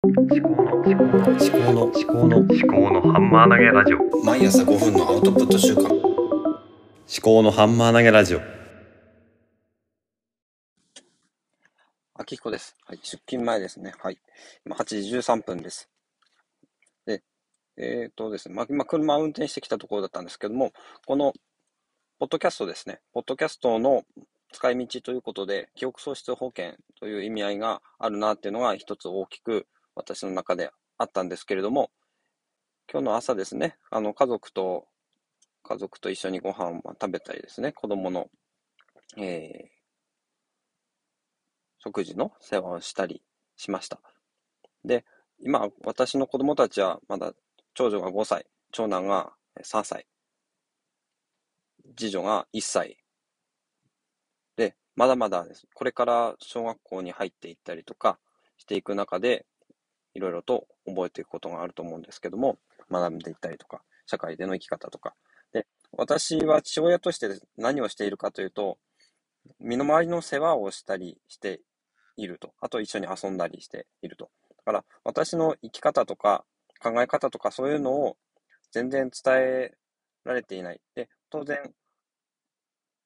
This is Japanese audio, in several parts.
思考の思考の思考の思考の思考のハンマー投げラジオ毎朝5分のアウトプット週間思考のハンマー投げラジオ秋彦です。はい、出勤前ですね。はい。今8時13分です。で、えっ、とですね、まあ、今車を運転してきたところだったんですけども、この、ポッドキャストですね。ポッドキャストの使い道ということで、記憶喪失保険という意味合いがあるなっていうのが一つ大きく私の中であったんですけれども、今日の朝ですね、あの、家族と、家族と一緒にご飯を食べたりですね、子供の、えー食事の世話をしたりしました。で、今、私の子供たちはまだ長女が5歳、長男が3歳、次女が1歳。で、まだまだ。これから小学校に入っていったりとかしていく中で、いろいろと覚えていくことがあると思うんですけども、学んでいったりとか、社会での生き方とか。で、私は父親として何をしているかというと、身の回りの世話をしたりしていると。あと一緒に遊んだりしていると。だから私の生き方とか考え方とかそういうのを全然伝えられていない。で、当然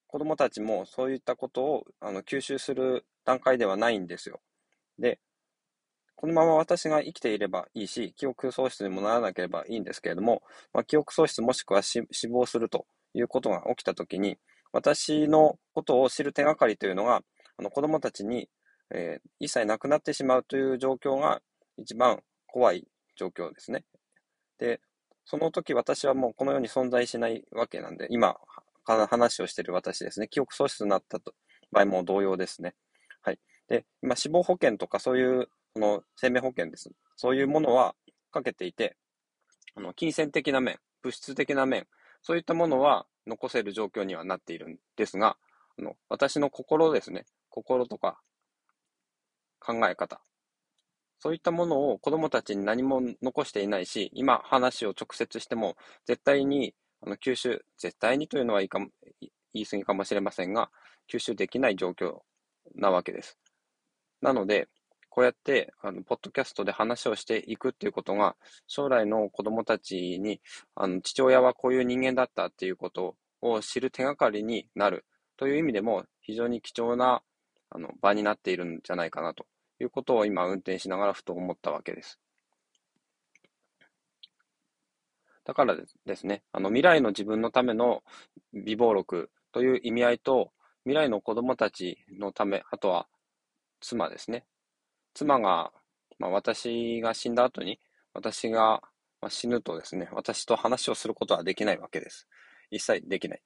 子供たちもそういったことをあの吸収する段階ではないんですよ。で、このまま私が生きていればいいし、記憶喪失にもならなければいいんですけれども、まあ、記憶喪失もしくは死亡するということが起きたときに、私のことを知る手がかりというのが、あの子供たちに、えー一切なくなってしまうという状況が一番怖い状況ですね。で、その時私はもうこの世に存在しないわけなんで、今話をしている私ですね、記憶喪失になった場合も同様ですね。はい。で、今死亡保険とかそういう、その生命保険です。そういうものはかけていて、あの、金銭的な面、物質的な面、そういったものは残せる状況にはなっているんですが、あの、私の心ですね、心とか考え方、そういったものを子供たちに何も残していないし、今話を直接しても、絶対にあの吸収、絶対にというのはいいかも言い過ぎかもしれませんが、吸収できない状況なわけです。なので、こうやって、あの、ポッドキャストで話をしていくっていうことが、将来の子供たちに、あの、父親はこういう人間だったっていうことを知る手がかりになるという意味でも、非常に貴重な、あの、場になっているんじゃないかなということを今運転しながらふと思ったわけです。だからですね、あの未来の自分のための備忘録という意味合いと、未来の子供たちのため、あとは妻ですね。妻が、まあ、私が死んだ後に、私が死ぬとですね、私と話をすることはできないわけです。一切できない。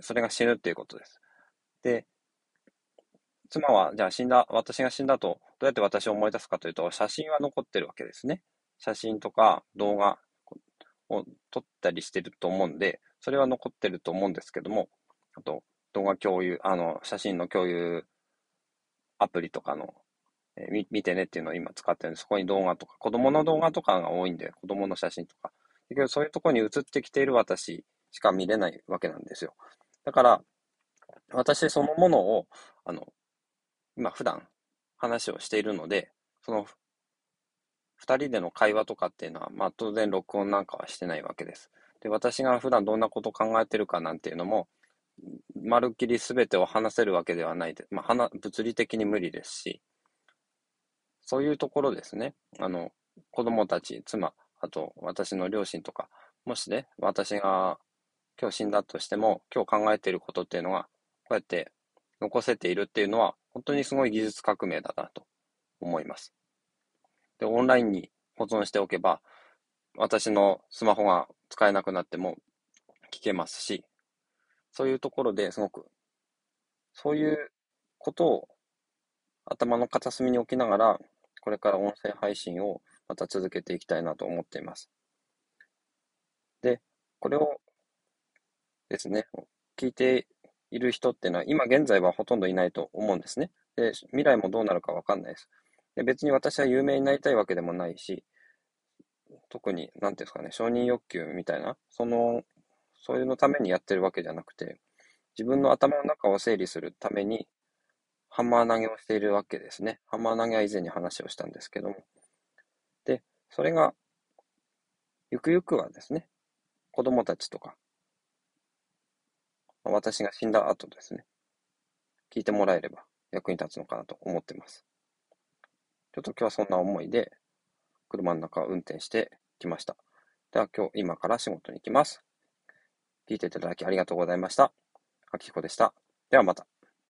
それが死ぬっていうことです。で、妻は、じゃあ死んだ、私が死んだと、どうやって私を思い出すかというと、写真は残ってるわけですね。写真とか動画を撮ったりしてると思うんで、それは残ってると思うんですけども、あと、動画共有、あの、写真の共有アプリとかの、えー見てねっていうのを今使ってるんで、そこに動画とか、子供の動画とかが多いんで、子供の写真とか。だけど、そういうとこに映ってきている私しか見れないわけなんですよ。だから、私そのものを、あの、今普段話をしているので、その二人での会話とかっていうのは、まあ当然録音なんかはしてないわけです。で、私が普段どんなことを考えてるかなんていうのも、まるっきり全てを話せるわけではないで、まあ、物理的に無理ですし、そういうところですね。あの、子供たち、妻、あと私の両親とか、もしね、私が今日死んだとしても、今日考えていることっていうのが、こうやって残せているっていうのは、本当にすごい技術革命だなと思います。で、オンラインに保存しておけば、私のスマホが使えなくなっても聞けますし、そういうところですごく、そういうことを頭の片隅に置きながら、これから音声配信をまた続けていきたいなと思っています。で、これをですね、聞いている人っていうのは、今現在はほとんどいないと思うんですね。で、未来もどうなるかわかんないです。で、別に私は有名になりたいわけでもないし、特に、なんていうんですかね、承認欲求みたいな、その、そういうのためにやってるわけじゃなくて、自分の頭の中を整理するために、ハンマー投げをしているわけですね。ハンマー投げは以前に話をしたんですけども、でそれが、ゆくゆくはですね、子供たちとか、私が死んだ後ですね、聞いてもらえれば役に立つのかなと思ってます。ちょっと今日はそんな思いで、車の中を運転してきました。では今日、今から仕事に行きます。聞いていただきありがとうございました。あきこでした。ではまた。